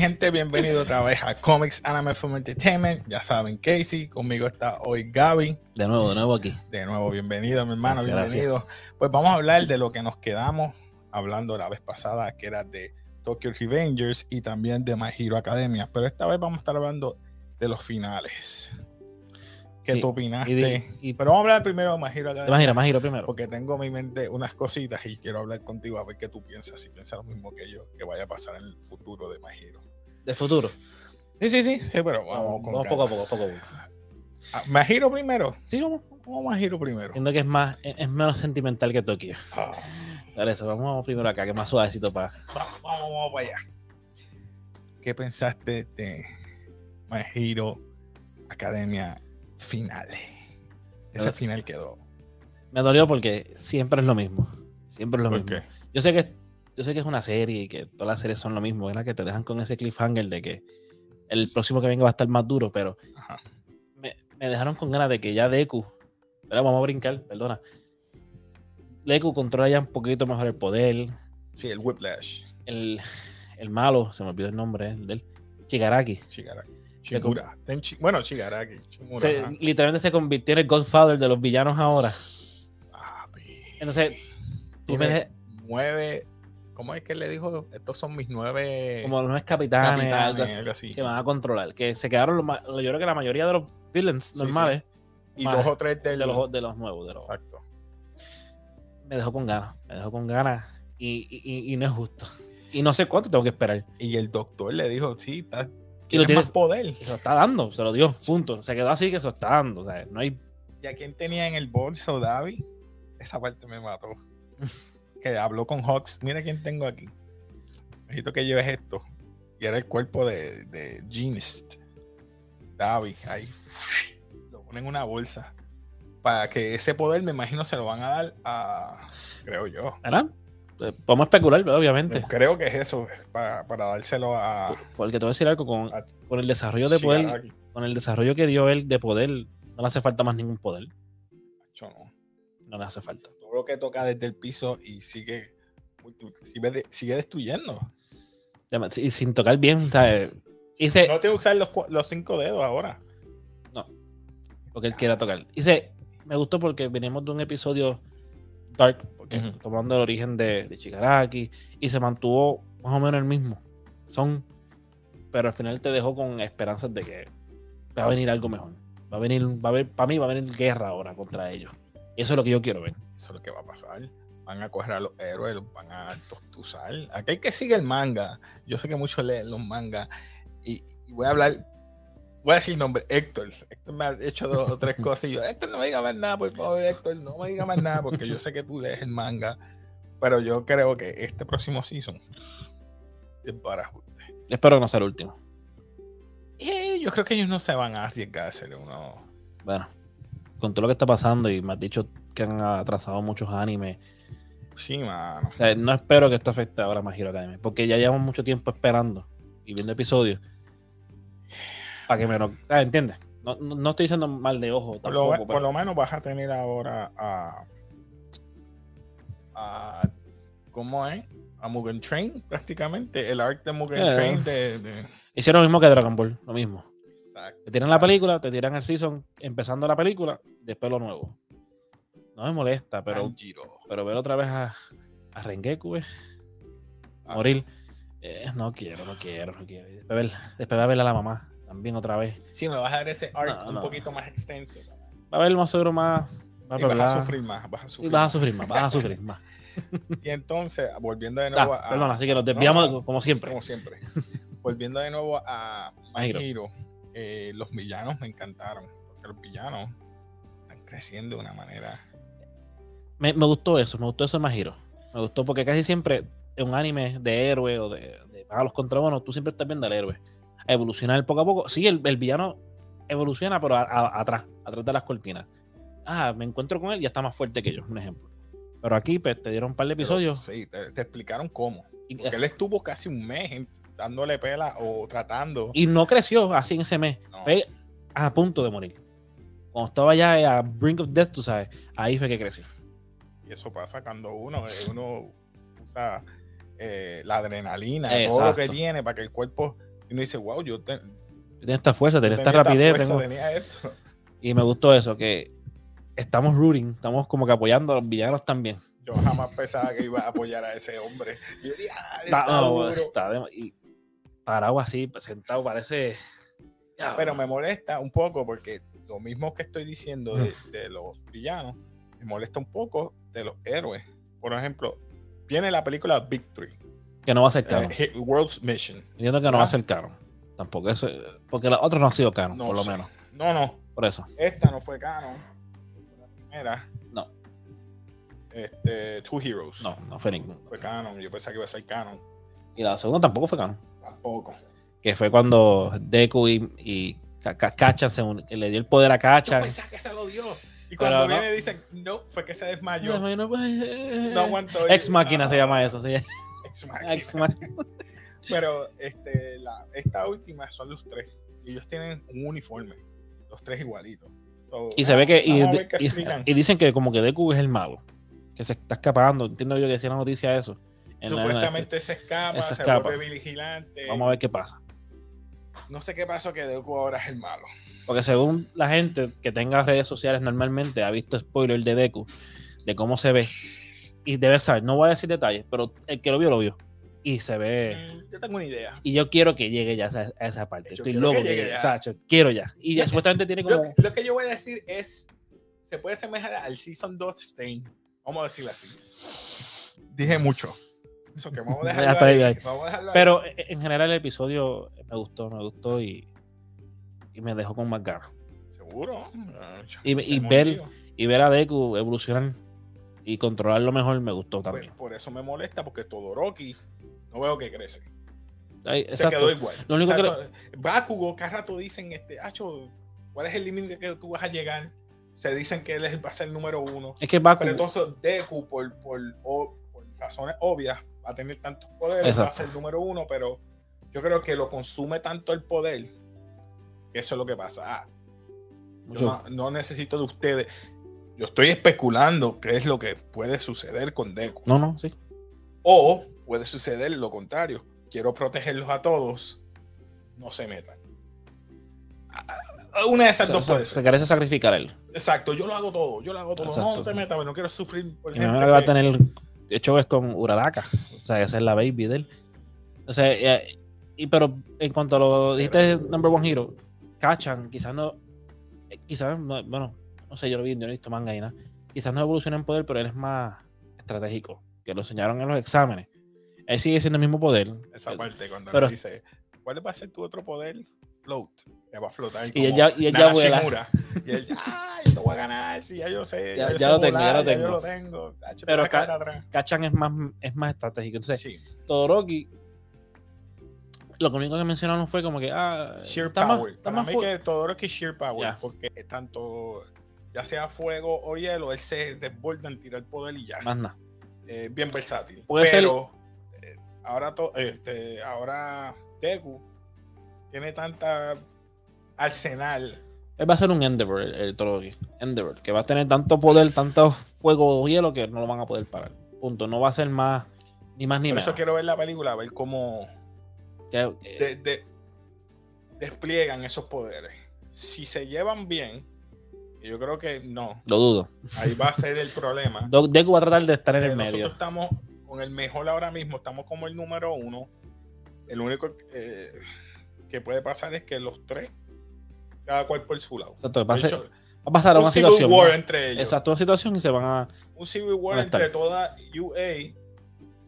Gente, bienvenido otra vez a Comics Anime Film Entertainment. Ya saben, Casey, conmigo está hoy Gaby. De nuevo, de nuevo aquí. De nuevo, bienvenido, mi hermano, Gracias, bienvenido. Pues vamos a hablar de lo que nos quedamos hablando la vez pasada, que era de Tokyo Revengers y también de My Hero Academia. Pero esta vez vamos a estar hablando de los finales. ¿Qué Sí, tú opinaste? y de- y- Pero vamos a hablar primero de Academia. Imagina, más giro primero. Porque tengo en mi mente unas cositas y quiero hablar contigo a ver qué tú piensas. Si piensas lo mismo que yo, que vaya a pasar en el futuro de My Hero. De futuro. Sí, sí, sí, sí, pero vamos, Vamos, con vamos poco a poco, poco a poco. Ah, ¿My Hero primero? Sí, vamos. ¿Cómo My Hero primero? Siento que es más, es menos sentimental que Tokio. Ah, Por eso, vamos, vamos primero acá, que es más suavecito para. vamos, vamos, vamos para allá. ¿Qué pensaste de My Hero Academia finales? Ese Eh. final quedó. Me dolió porque siempre es lo mismo. Siempre es lo ¿Por mismo. qué? Yo sé que yo sé que es una serie y que todas las series son lo mismo, ¿verdad? Que te dejan con ese cliffhanger de que el próximo que venga va a estar más duro, pero me, me dejaron con ganas de que ya Deku, ¿verdad? vamos a brincar, perdona. Deku controla ya un poquito mejor el poder, Sí, el Whiplash. el, el malo, se me olvidó el nombre el del Shigaraki. Shigaraki. Shigura. Bueno, Shigaraki. Shimura, Se- ajá. literalmente se convirtió en el Godfather de los villanos ahora. Papi. Entonces, tú me de- nueve. ¿Cómo es que le dijo? Estos son mis nueve como los capitanes, capitanes, algo así, que van a controlar, que se quedaron, los yo creo que la mayoría de los villains Sí, normales Y más dos o tres del. de, los, de los nuevos, de los, Exacto. me dejó con ganas, me dejó con ganas y, y- y no es justo. Y no sé cuánto tengo que esperar. Y el doctor le dijo, sí, está, Y lo tienes tienes, más poder. y se lo está dando, se lo dio, punto. Se quedó así que se lo está dando. O sea, no hay. ¿Y a quién tenía en el bolso, David? Esa parte me mató. que habló con Hawks. Mira quién tengo aquí. Necesito que lleves esto. Y era el cuerpo de, de Genist. David, ahí. Lo ponen en una bolsa. Para que ese poder, me imagino, se lo van a dar a. Creo yo. ¿Verdad? Eh, Podemos especular, obviamente. Creo que es eso. Para, para dárselo a. Porque te voy a decir algo con, a con el desarrollo de poder, Shigaraki. con el desarrollo que dio él de poder, no le hace falta más ningún poder. Yo no. No le hace falta. Todo lo que toca desde el piso y sigue. Sigue, sigue destruyendo. Y sin tocar bien, sea, eh, hice No tengo que usar los, los cinco dedos ahora. lo que él quiera tocar. Hice, me gustó porque venimos de un episodio dark, porque Ujú. tomando el origen de, de Shigaraki, y se mantuvo más o menos el mismo. Son, pero al final te dejó con esperanzas de que va a venir algo mejor. Va a venir, va a haber, para mí va a venir guerra ahora contra ellos. Y eso es lo que yo quiero ver. Eso es lo que va a pasar. Van a coger a los héroes, los van a tostuzar. Aquel que sigue el manga, yo sé que muchos leen los mangas, y, y voy a hablar, voy a decir nombre, Héctor. Héctor me ha hecho dos o tres cosas y yo, Héctor, no me diga más nada, por favor, Héctor, no me diga más nada, porque yo sé que tú lees el manga, pero yo creo que este próximo season es para ajuste. Espero que no sea el último. Y yo creo que ellos no se van a arriesgar a hacer uno. Bueno, con todo lo que está pasando y me has dicho que han atrasado muchos animes. Sí, mano. O sea, no espero que esto afecte ahora a My Hero Academia, porque ya llevamos mucho tiempo esperando y viendo episodios. Para que me lo. ah, ¿Entiendes? No, no, no estoy diciendo mal de ojo Por lo, por menos vas a tener ahora a. a ¿Cómo es? A Mugen Train, prácticamente. El arc de Mugen Eh. Train de. de- Hicieron lo mismo que Dragon Ball, lo mismo. Exacto. Te tiran la película, te tiran el season empezando la película, después lo nuevo. No me molesta, pero, pero ver otra vez a, a Rengeku, eh, Ah. morir. eh, no quiero, no quiero, no quiero. Después, ver, después va a ver a la mamá también otra vez. Sí, me vas a dar ese arc No, un poquito más extenso. Va a haber más seguro más. bla, Y vas a sufrir más. Vas a sufrir. vas a más. sufrir más, vas a sufrir más. Y entonces, volviendo de nuevo a. perdón, así que nos desviamos No, como siempre. Como siempre. volviendo de nuevo a. Hero, eh, los villanos me encantaron. Porque los villanos están creciendo de una manera. Me, me gustó eso, me gustó eso de Majiro. Me gustó porque casi siempre en un anime de héroe o de, de malos contra buenos, tú siempre estás viendo al héroe. Evolucionar poco a poco. Sí, el, el villano evoluciona, pero a- a- atrás, atrás de las cortinas. Ah, me encuentro con él y ya está más fuerte que yo, un ejemplo. Pero aquí pues, te dieron un par de Pero, episodios. sí, te, te explicaron cómo. y, Porque él estuvo casi un mes dándole pela o tratando. y no creció así en ese mes. No. Fue a punto de morir. Cuando estaba ya a brink of death, tú sabes, ahí fue que creció. Y eso pasa cuando uno, eh, uno usa eh, la adrenalina, todo lo que Exacto. tiene para que el cuerpo. Y uno dice, wow, yo, te- Tiene esta fuerza, yo tiene esta rapidez. fuerza, tengo- tenía esto. Y me gustó eso, que estamos rooting, estamos como que apoyando a los villanos también. Yo jamás pensaba que iba a apoyar a ese hombre. Y yo dije, ah, Está, está no, está de- y parado así, sentado, parece. Pero me molesta un poco porque lo mismo que estoy diciendo de, de los villanos, me molesta un poco de los héroes. Por ejemplo, viene la película Victory, que no va a ser eh, canon. Hit- World's Mission. Entiendo que no va a ser canon. Tampoco eso. Porque los otros no han sido canon, No por lo sé. menos. No, no, Por eso. esta no fue canon. Fue la primera. No. Este, Two Heroes. No, no fue ninguno. Fue canon. Yo pensaba que iba a ser canon. Y la segunda tampoco fue canon. Tampoco. Que fue cuando Deku y, y Kachan se que le dio el poder a Yo Kachan. pensaba que se lo dio. Y cuando no. viene dicen, no, fue que se desmayó. No, No aguantó. Ex máquina se llama eso. Sí. Ex máquina. Ex máquina. Pero este, la, esta última son los tres. Y ellos tienen un uniforme. Los tres igualitos. So, Y se ve que. Y, dicen que como que Deku es el malo. Que se está escapando. Entiendo yo que decía la noticia eso. La- Supuestamente se escapa, se se, escapa. vuelve vigilante. Vamos a ver qué pasa. No sé qué pasó que Deku ahora es el malo. Porque según la gente que tenga redes sociales normalmente ha visto spoiler de Deku, de cómo se ve. Y debe saber, no voy a decir detalles, pero el que lo vio, lo vio. Y se ve. Mm, Yo tengo una idea. Y yo quiero que llegue ya a esa, a esa parte. Yo Estoy quiero loco que que. Sacho, quiero ya. Y ya supuestamente tiene Lo, como. lo que yo voy a decir es, se puede asemejar al Season 2 Stain. Vamos a decirlo así. Dije mucho. Eso que vamos a dejarlo ahí. ahí. Vamos a dejarlo ahí. Pero eh, en general el episodio me gustó, me gustó y, y me dejó con más ganas. Seguro. Y- y ver- Y ver a Deku evolucionar y controlarlo mejor me gustó Pues, también. por eso me molesta, porque Todoroki no veo que crece. Se exacto. quedó igual. Lo único que. Bakugo, cada rato dicen, este, Acho, ¿cuál es el límite que tú vas a llegar? Se dicen que él va a ser el número uno. Es que Baku, Pero entonces Deku, por, por, por razones obvias, va a tener tantos poderes, va a ser el número uno, pero yo creo que lo consume tanto el poder que eso es lo que pasa. Ah, yo mucho- no, no necesito de ustedes. Yo estoy especulando qué es lo que puede suceder con Deku. no, no, sí. O puede suceder lo contrario. Quiero protegerlos a todos. No se metan. Ah, Una de esas Se, dos se- puede se ser. quiere sacrificar él. Exacto, yo lo hago todo. Yo lo hago todo. Exacto. No te metas, no quiero sufrir por Y me que va a tener hecho es con Uraraka. O sea, esa es la baby de él. O sea, eh, y, pero en cuanto a lo dijiste Number One Hero, Kachan, quizás no, eh, quizás, no- bueno, no sé, yo lo vi, yo no he visto manga y nada. Quizás no evoluciona en poder, pero él es más estratégico, que lo enseñaron en los exámenes. Él sigue siendo el mismo poder. Esa parte cuando Pero- le dice, ¿cuál va a ser tu otro poder? Float. Te va a flotar. Y él como ya- y él ya vuela. Y él, ah, yo te voy a ganar. Sí, ya yo sé. Ya- Ya, yo ya sé lo tengo, ya volar, lo ya tengo. yo lo tengo. Pero ca-. Kachan es más, es más estratégico. Entonces, Sí. Todoroki, lo único que mencionaron fue como que, ah, Sheer está más, power. está Para más mí que Todoroki sheer power. Ya. Porque tanto, ya sea fuego o hielo, él se desborda en tirar poder y ya. más nada. Eh, bien versátil. Puede ser- Pero eh, ahora, este, ahora Deku tiene tanta arsenal. Él va a ser un Endeavor, el, el Todoroki. Endeavor, que va a tener tanto poder, tanto fuego o hielo que no lo van a poder parar. Punto. No va a ser más, ni más ni Por menos. eso quiero ver la película, a ver cómo Que- que- de- de- despliegan esos poderes. Si se llevan bien, yo creo que no, lo dudo. ahí va a ser el problema. Deku va a tratar de estar en Eh, el nosotros medio. estamos con el mejor ahora mismo, estamos como el número uno. El único eh, que puede pasar es que los tres, cada cual por su lado. Exacto, va hecho, va a pasar un una civil situación. war ¿no? entre ellos. Exacto, una situación y se van a. Un civil war entre toda UA.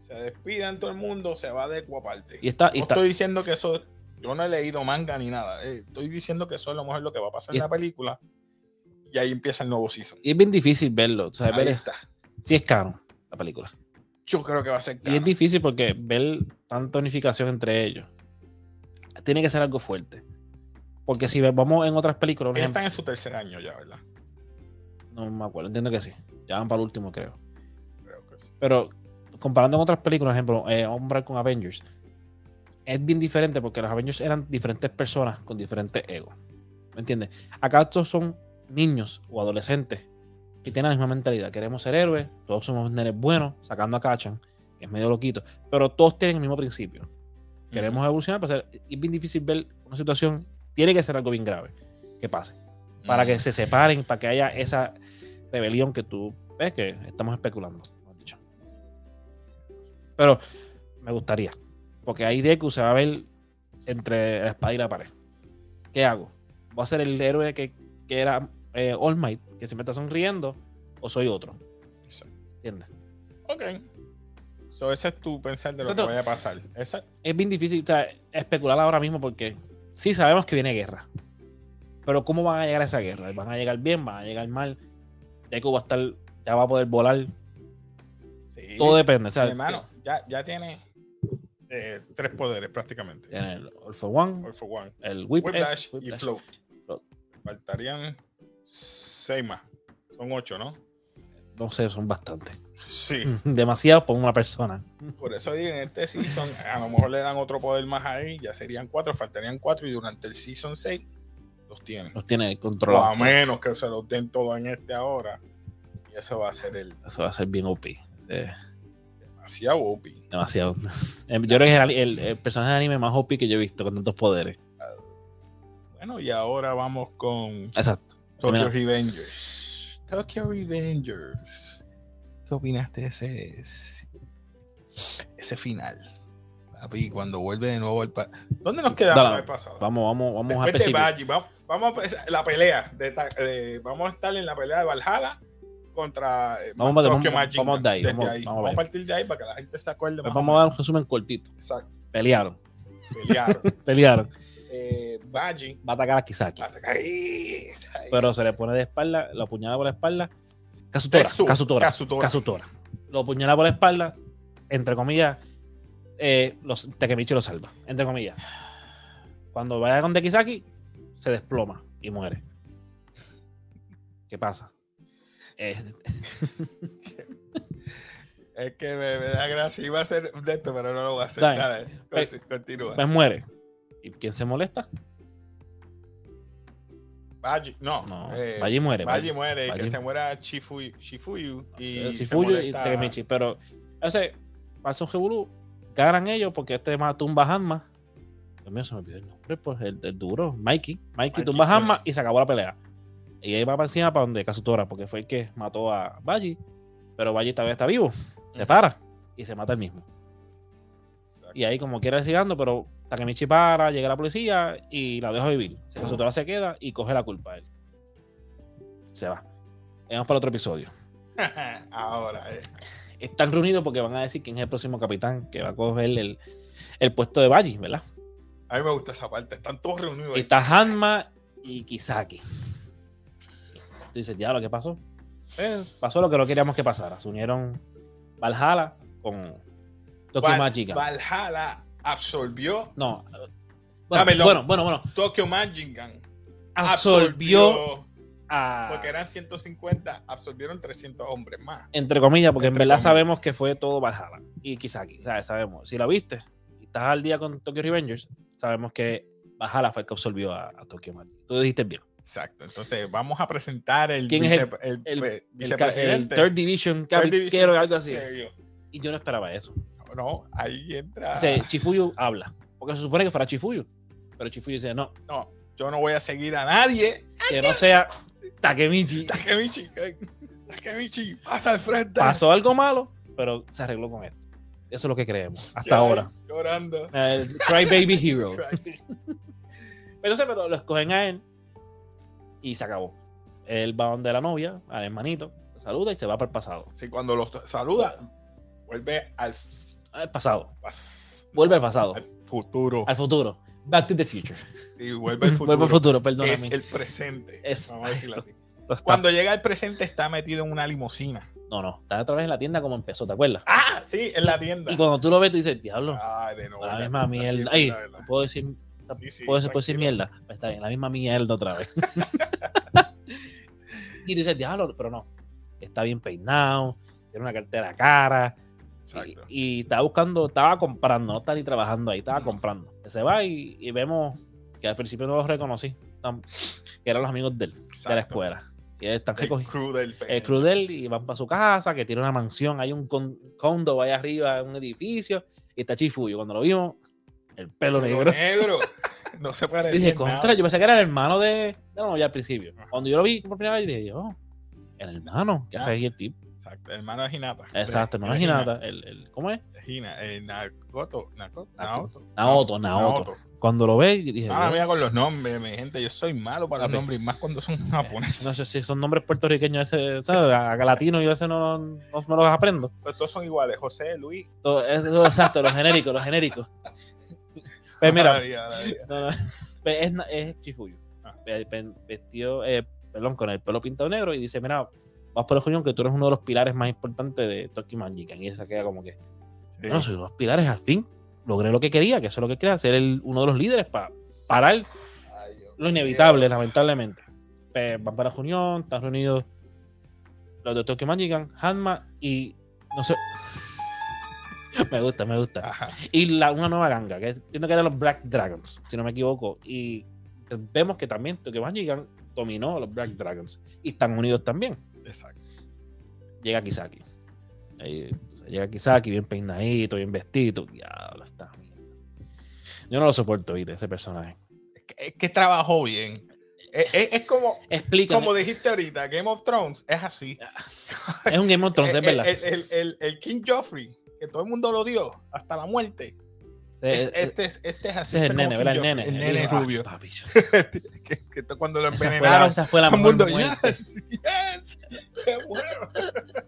Se despidan todo el mundo, se va de aparte. Y está. Y no está estoy diciendo que eso. Yo no he leído manga ni nada. eh, estoy diciendo que eso es a lo mejor lo que va a pasar Y en la película. Y ahí empieza el nuevo season. y es bien difícil verlo. O sea, Ahí ver está. si es caro la película. Yo creo que va a ser Y es difícil porque ver tanta unificación entre ellos tiene que ser algo fuerte. Porque si vamos en otras películas, Ellos están en su tercer año ya, ¿verdad? no me acuerdo, entiendo que sí. Ya van para el último, creo. Creo que sí. Pero comparando con otras películas, por ejemplo, eh, Hombre con Avengers, es bien diferente porque los Avengers eran diferentes personas con diferentes egos. ¿Me entiendes? Acá estos son niños o adolescentes que tienen la misma mentalidad. Queremos ser héroes, todos somos nenes buenos, sacando a Kachan, que es medio loquito, pero todos tienen el mismo principio. Queremos evolucionar, pero es bien difícil ver una situación, tiene que ser algo bien grave que pase, para que se separen, para que haya esa rebelión que tú ves que estamos especulando. Dicho. Pero me gustaría, porque ahí Deku se va a ver entre la espada y la pared. ¿Qué hago? ¿Voy a ser el héroe que, que era eh, All Might, que se me está sonriendo, o soy otro? ¿Entiendes? Ok. So, ese es tu pensar de lo que vaya a pasar. Es bien difícil especular ahora mismo porque sí sabemos que viene guerra. Pero ¿cómo van a llegar a esa guerra? ¿Van a llegar bien? ¿Van a llegar mal? Deku va a estar, ya va a poder volar. Todo depende. hermano, ya, ya tiene eh, tres poderes prácticamente. Tiene el All for One, el Whiplash, y Float. Faltarían seis más. Son ocho, ¿no? No sé, son bastantes. Sí. Demasiado por una persona. Por eso digo, en este season, a lo mejor le dan otro poder más ahí, ya serían cuatro, faltarían cuatro, y durante el season 6 los tiene. Los tiene controlados. a menos que se los den todo en este ahora. Y eso va a ser el. Eso va a ser bien OP. Demasiado OP. Demasiado. Em, yo creo que es el, personaje de anime más OP que yo he visto con tantos poderes. Bueno, y ahora vamos con. Exacto. Tokyo Revengers. Tokyo Revengers. ¿Qué opinaste de ese, ese final? Papi, cuando vuelve de nuevo el ¿Dónde nos quedamos el pasado? Vamos, vamos, vamos a vamos, vamos a la pelea. De, vamos a estar en la pelea de Valhalla contra eh, vamos, Tokyo vamos, Vamos, de ahí, vamos, a partir de ahí para que la gente se acuerde. Pues vamos a dar un resumen cortito. Exacto. Pelearon. Pelearon. Pelearon. Eh, Baji va a atacar a Kisaki. Pero se le pone de espalda, lo apuñala por la espalda. Kazutora, Kazutora, Kazutora. Lo apuñala por la espalda, entre comillas, eh, los, Takemichi lo salva, entre comillas. Cuando vaya con Dekisaki, se desploma y muere. ¿Qué pasa? Eh, es que me, da gracia. Iba a ser de esto, pero no lo voy a hacer. Dale, pues, continúa. Pues muere. ¿Y quién se molesta? Baji, no. no eh, Baji muere. Baji, muere. Que se muera Chifuyu, Shifuyu y y Takemichi. Pero ese pasa un Jebulu, ganan ellos porque este más tumba Hanma. Dios mío, se me olvidó el nombre, pues el, duro, Mikey. Mikey, tumba Hanma y se acabó la pelea. Y ahí va para encima para donde Kazutora, porque fue el que mató a Baji. Pero Baji todavía está vivo. Se para y se mata el mismo. Y ahí como quiera seguir pero Takemichi para, llega la policía y la deja vivir. Kazutora se queda y coge la culpa a él. Se va. Vamos para otro episodio. Ahora, eh. Están reunidos porque van a decir quién es el próximo capitán que va a coger el, el puesto de Baji, ¿verdad? A mí me gusta esa parte. Están todos reunidos. Está Hanma y Kisaki. Tú dices, lo ¿qué pasó? Eh, pasó lo que no queríamos que pasara. Se unieron Valhalla con Tokyo Magic Valhalla absorbió. No. Bueno, bueno, bueno, Tokyo Magic absorbió, Porque eran 150, absorbieron 300 hombres más. Entre comillas, porque en verdad sabemos que fue todo Valhalla y Kisaki. ¿sabes? Sabemos. Si lo viste y estás al día con Tokyo Revengers, sabemos que Valhalla fue el que absorbió a, a Tokyo Magic. Tú dijiste bien. Exacto. Entonces vamos a presentar el, ¿Quién es el, el, vicepresidente. Third Division, Quiero algo así. Y yo no esperaba eso. No, ahí entra. O Chifuyu habla. Porque se supone que fuera Chifuyu. Pero Chifuyu dice, no. No, yo no voy a seguir a nadie. Que no sea Takemichi. Takemichi. Takemichi, pasa al frente. Pasó algo malo, pero se arregló con esto. Eso es lo que creemos. Hasta ahora. Llorando. Cry Baby Hero. Entonces, pero lo escogen a él y se acabó. Él va donde la novia, al hermanito, saluda y se va para el pasado. Sí, cuando lo saluda, vuelve al, pasado. vuelve al pasado. Al futuro. Al futuro. Back to the future. Y vuelve al futuro. vuelve al futuro, perdóname. Es el presente. vamos a decirlo así. Cuando llega el presente está metido en una limusina. No, no, está otra vez en la tienda como empezó, ¿te acuerdas? Ah, sí, en la tienda. Y cuando tú lo ves, tú dices, diablo. Ay, de nuevo. La misma mierda. Ay, puedo decir ¿Puedo, decir mierda? Pues está bien, la misma mierda otra vez. y dices, diablo, pero no. Está bien peinado, tiene una cartera cara. Y, estaba buscando, estaba comprando, no está ni trabajando ahí, estaba comprando. Se va y, vemos que al principio no los reconocí, que eran los amigos de, de la escuela. Y están El crew del el crew de él y van para su casa, que tiene una mansión, hay un con- condo allá arriba, un edificio, y está Chifuyo. Cuando lo vimos, el pelo negro. negro. No se parece. Dije, contra, nada. yo pensé que era el hermano de, la novia al principio. Cuando yo lo vi por primera vez, dije, oh, el hermano, Ah. hace ahí el tipo. Exacto, hermano de Hinata. Exacto, hermano de Hinata. El, el- ¿Cómo es? Hina, eh, Nakoto, Nako- Naoto. Naoto. Naoto. Cuando lo ve, dije, Ah, mira con los nombres, mi gente. Yo soy malo para los nombres, más cuando son japoneses. no sé si son nombres puertorriqueños, ese, ¿sabes? A latino yo ese no, no, me los aprendo. Pero todos son iguales. José, Luis. Todo, eso, exacto, los genéricos, los genéricos. Pues mira, Maravilla, maravilla. No, no. Pues es, es Chifuyo. Ah. Ve- ve- Vestido, eh, perdón, con el pelo pintado negro y dice, mira, vas por el que tú eres uno de los pilares más importantes de Tokyo Magic. Y esa queda como que, Sí. bueno, soy uno de los pilares al fin. Logré lo que quería, que eso es lo que quería, ser el, uno de los líderes para parar Ay, lo inevitable, lamentablemente. Pues van para la reunión, están reunidos los de Tokyo Magic, Hanma y no sé. me gusta, me gusta Ajá. y la, una nueva ganga, que entiendo que eran los Black Dragons, si no me equivoco. Y vemos que también Tokyo Magic dominó a los Black Dragons y están unidos también. Exacto. Llega Kisaki. Ahí, o sea, llega Kisaki bien peinadito, bien vestido. Diablo, está. Yo no lo soporto, ¿viste? Ese personaje. Es que, es que trabajó bien. Es, es- es como, Explícame. como dijiste ahorita, Game of Thrones es así. Es un Game of Thrones, es verdad. el- el- el- el King Joffrey, que todo el mundo lo dio hasta la muerte. Ese- Es- este, es, este es así. es el este nene, ¿verdad? El nene. El nene ah, rubio. papi, que, que cuando lo esa, fue la, envenenaron, esa fue la mundo, muerte. yes, yes, qué bueno.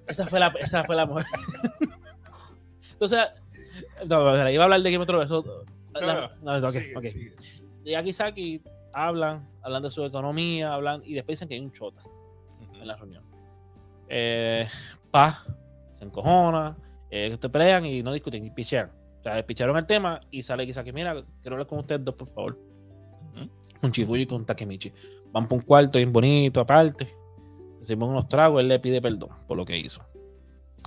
Esa fue la, esa fue la mujer. Entonces, no, espera, iba a hablar de Game of Thrones. Eso, no, ok, Sigue, ok. sigue. Llega Kisaki, hablan, hablan de su economía, hablan y después dicen que hay un chota en la reunión. Eh, Paz se encojona, eh, te pelean y no discuten y pichean. O sea, picharon el tema y sale Kisaki, mira, quiero hablar con ustedes dos, por favor. Ujú. Con Chifuji y con Takemichi. Van por un cuarto bien bonito, aparte. Hicimos unos tragos, él le pide perdón por lo que hizo.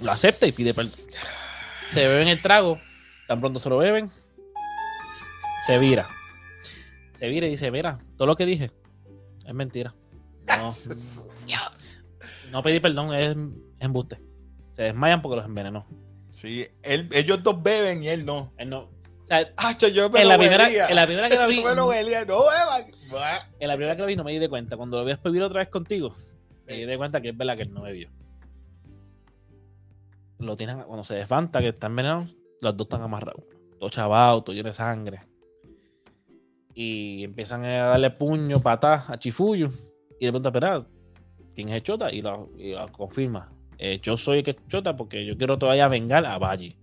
Lo acepta y pide perdón. Se beben el trago, tan pronto se lo beben, se vira. Se vira y dice, mira, todo lo que dije es mentira. No, no pedí perdón, es embuste. Se desmayan porque los envenenó. Sí, él- ellos dos beben y él no. Él no. O sea, Ah, yo me en la, primera, en la primera que la vi, Yo me lo no beban. En la primera que lo vi no me di de cuenta. Cuando lo vi vivir otra vez contigo, me di de cuenta que es verdad que él no bebió. Lo tienen, cuando se levanta, que está envenenado, los dos están amarrados. Todo chavado, todo lleno de sangre. Y empiezan a darle puño, patas a Chifuyo. Y de pronto, espera, ¿quién es el Chota? Y lo, y lo confirma. Eh, yo soy el que Chota porque yo quiero todavía vengar a Valle.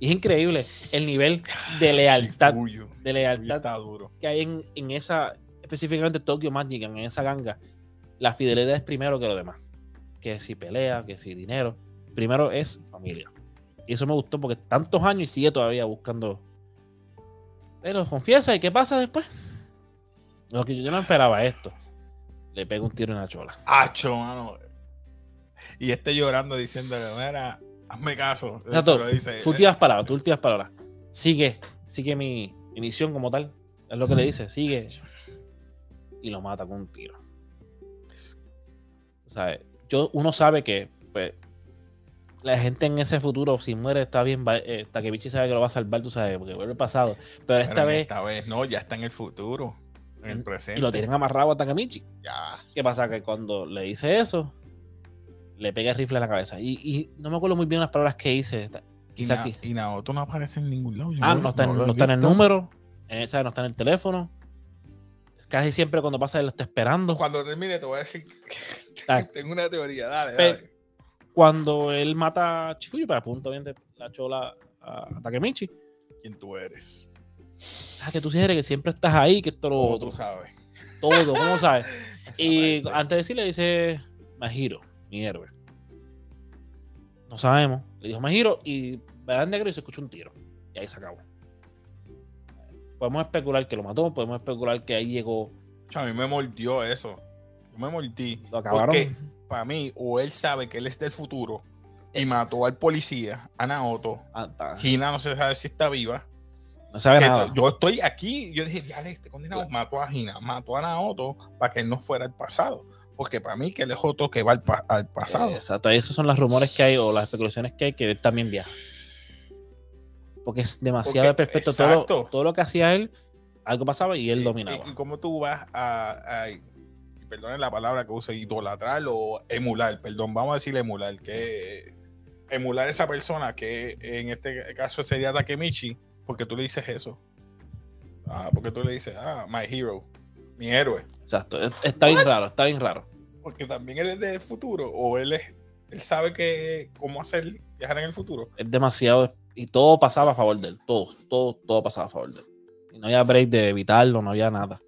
Y es increíble el nivel de lealtad, Shifuyu. de lealtad duro. que hay en, en esa, específicamente Tokyo Magic, en esa ganga, la fidelidad es primero que lo demás. Que si pelea, que si dinero. Primero es familia. Y eso me gustó porque tantos años y sigue todavía buscando. Pero confiesa, ¿y qué pasa después? Lo que yo no esperaba esto. Le pega un tiro en la chola. Hacho, mano. Y este llorando diciéndole, mira, hazme caso. Exacto. últimas palabras, tus últimas palabras. Sigue, sigue mi, mi misión como tal. Es lo que le dice, sigue. Y lo mata con un tiro. Yo, uno sabe que pues, la gente en ese futuro, si muere, está bien. eh, Takemichi sabe que lo va a salvar, tú sabes, porque vuelve el pasado. Pero Pero esta vez, Esta vez no, ya está en el futuro. En el presente. y lo tienen amarrado a Takemichi. Ya. ¿Qué pasa? Que cuando le dice eso, le pega el rifle en la cabeza. Y, y no me acuerdo muy bien las palabras que hice. Y, Na- Kisaki. y Naoto no aparece en ningún lado. Yo Ah, no está, en, no está en el visto. número, en esa no está en el teléfono. Casi siempre cuando pasa él lo está esperando. Cuando termine te voy a decir que tengo una teoría. Dale, Pe- dale. Cuando él mata a Chifuyo, para punto bien la chola a Takemichi. ¿Quién tú eres? Ah, que tú sugieres que siempre estás ahí, que esto lo Como otro. tú sabes. Todo, ¿cómo sabes? Y antes de decirle dice Majiro, mi héroe. No sabemos. Le dijo Majiro y ve en negro y se escucha un tiro. Y ahí se acabó. Podemos especular que lo mató, podemos especular que ahí llegó, A mí me mordió eso. Yo me mordí. lo acabaron. Porque para mí, o él sabe que él es del futuro y mató al policía, a Naoto. Ah, Gina no se sabe si está viva. no sabe Que nada. yo estoy aquí. Yo dije, ya este condenado mató a Gina, mató a Naoto para que él no fuera el pasado. Porque para mí que él es otro que va al, pa- al pasado. Exacto, esos son los rumores que hay o las especulaciones que hay que él también viaja. Porque es demasiado Porque- perfecto. Todo, exacto. todo lo que hacía él, algo pasaba y él Y- dominaba. Y, y cómo tú vas a, a- perdonen la palabra que use, idolatrar o emular, perdón, vamos a decir emular, que emular esa persona que en este caso sería Takemichi, porque tú le dices eso. Ah, porque tú le dices, ah, my hero, mi héroe. Exacto, es- está bien raro, está bien raro. Porque también él es del futuro, o él es, él sabe que cómo hacer viajar en el futuro. Es demasiado. Y todo pasaba a favor de él. Todo, todo, todo pasaba a favor de él. Y no había break de evitarlo, no había nada.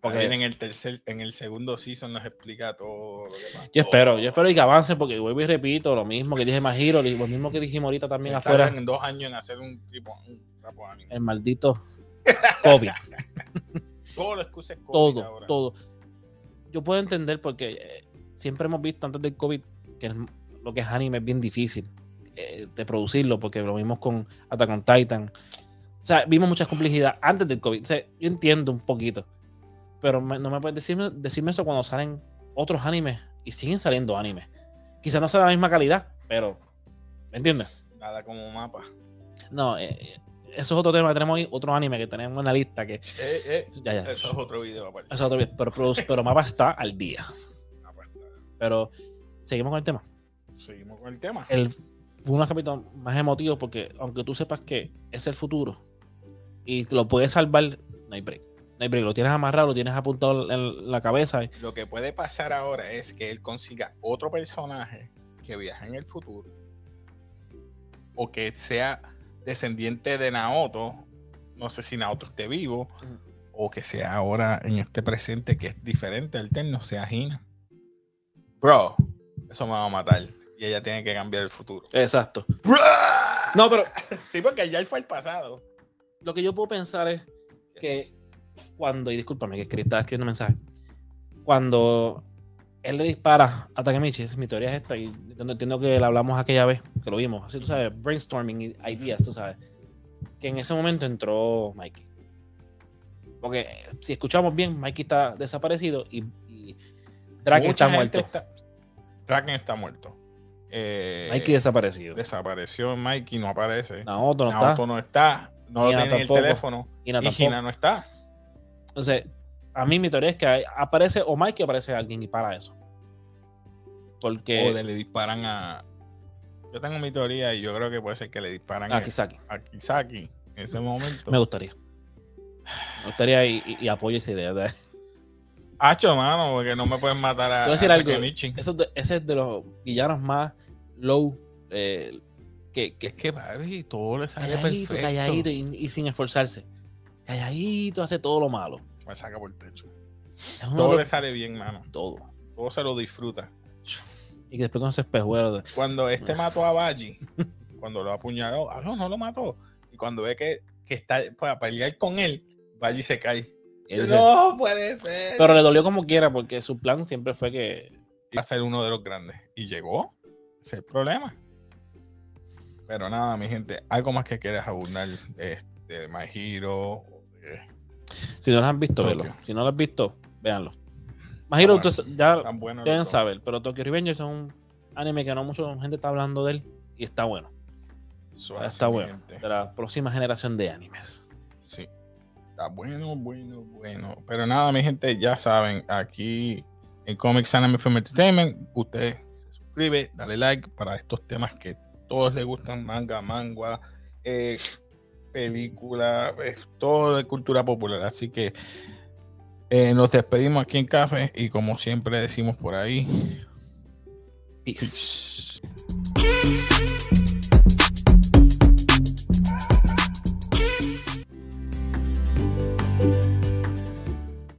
Porque Porque- en el tercer, en el segundo season nos explica todo lo que pasa. Yo espero, yo espero que avance porque vuelvo y repito lo mismo que dije Majiro, lo mismo que dijimos ahorita también Se afuera. en dos años en hacer un tipo un trapo anime. El maldito COVID. Todo lo excusa es COVID todo, ahora. todo. Yo puedo entender porque eh, siempre hemos visto antes del COVID que el- lo que es anime es bien difícil eh, de producirlo, porque lo vimos con Attack on Titan. O sea, vimos muchas complejidades antes del COVID. O sea, yo entiendo un poquito, pero me- no me puedes decirme, decirme eso cuando salen otros animes y siguen saliendo animes. Quizás no sea de la misma calidad, pero ¿me entiendes? Nada como mapa. No, eh, eh, eso es otro tema. Tenemos ahí otro anime que tenemos en la lista que Eh, eh, ya, ya. Eso es otro video aparte. Eso es otro- pero, pero, pero Mapa está al día. Pero seguimos con el tema. Seguimos con el tema. El, fue uno de los capítulos más emotivos porque aunque tú sepas que es el futuro y te lo puedes salvar, no hay break. No hay break. Lo tienes amarrado, lo tienes apuntado en la cabeza. Lo que puede pasar ahora es que él consiga otro personaje que viaje en el futuro o que sea descendiente de Naoto. No sé si Naoto esté vivo o que sea ahora en este presente que es diferente, alterno, sea Hina. Bro, eso me va a matar y ella tiene que cambiar el futuro. Exacto. No, pero Sí, porque ya él fue el pasado. lo que yo puedo pensar es que cuando, y discúlpame que estaba escribiendo un mensaje, cuando él le dispara a Takemichi, es mi teoría es esta, y entiendo, entiendo que la hablamos aquella vez, que lo vimos, así tú sabes, brainstorming ideas, tú sabes, que en ese momento entró Mikey. Porque si escuchamos bien, Mikey está desaparecido y, y Draken está muerto. está- Draken está muerto. Eh, Mikey desaparecido. desapareció Mikey, no aparece. Naoto no Naoto está. no está. No lo tiene en el teléfono. Hina y. Hina no está. Entonces, a mí mi teoría es que aparece o Mikey aparece alguien y para eso. Porque O le disparan a. Yo tengo mi teoría y yo creo que puede ser que le disparan a a, Kisaki. a Kisaki en ese momento. Me gustaría. Me gustaría y, y- y apoyo esa idea. ¿verdad? Hacho, mano, porque no me pueden matar a, Te voy a decir a algo. Takemichi. Eso es de- ese es de los villanos más low eh, que, que Es que, papi, todo le sale calladito, perfecto. calladito y, y sin esforzarse. Calladito hace todo lo malo. Me saca por el techo. Todo le sale bien, mano. todo. Todo se lo disfruta. Y que después con ese espejuelo Cuando este mató a Baji, cuando lo apuñaló, ah, no, no lo mató. Y cuando ve que, que está para pelear con él, Baji se cae. No puede ser. Pero le dolió como quiera porque su plan siempre fue que Iba a ser uno de los grandes. Y llegó. Ese es el problema. Pero nada, mi gente, algo más que quieras abundar de, de My Hero. de- si no lo han visto, Tokio. velo. Si no lo has visto, véanlo. Bueno. entonces ya bueno deben saber, pero Tokyo Revengers es un anime que no mucha gente está hablando de él y está bueno. Así, está bueno. gente. De la próxima generación de animes. Está bueno, bueno, bueno. Pero nada, mi gente, ya saben, aquí en Comics Anime Film Entertainment, usted se suscribe, dale like para estos temas que todos les gustan, manga, manga, eh, película, eh, todo de cultura popular. Así que eh, nos despedimos aquí en Café y como siempre decimos por ahí, Peace. peace.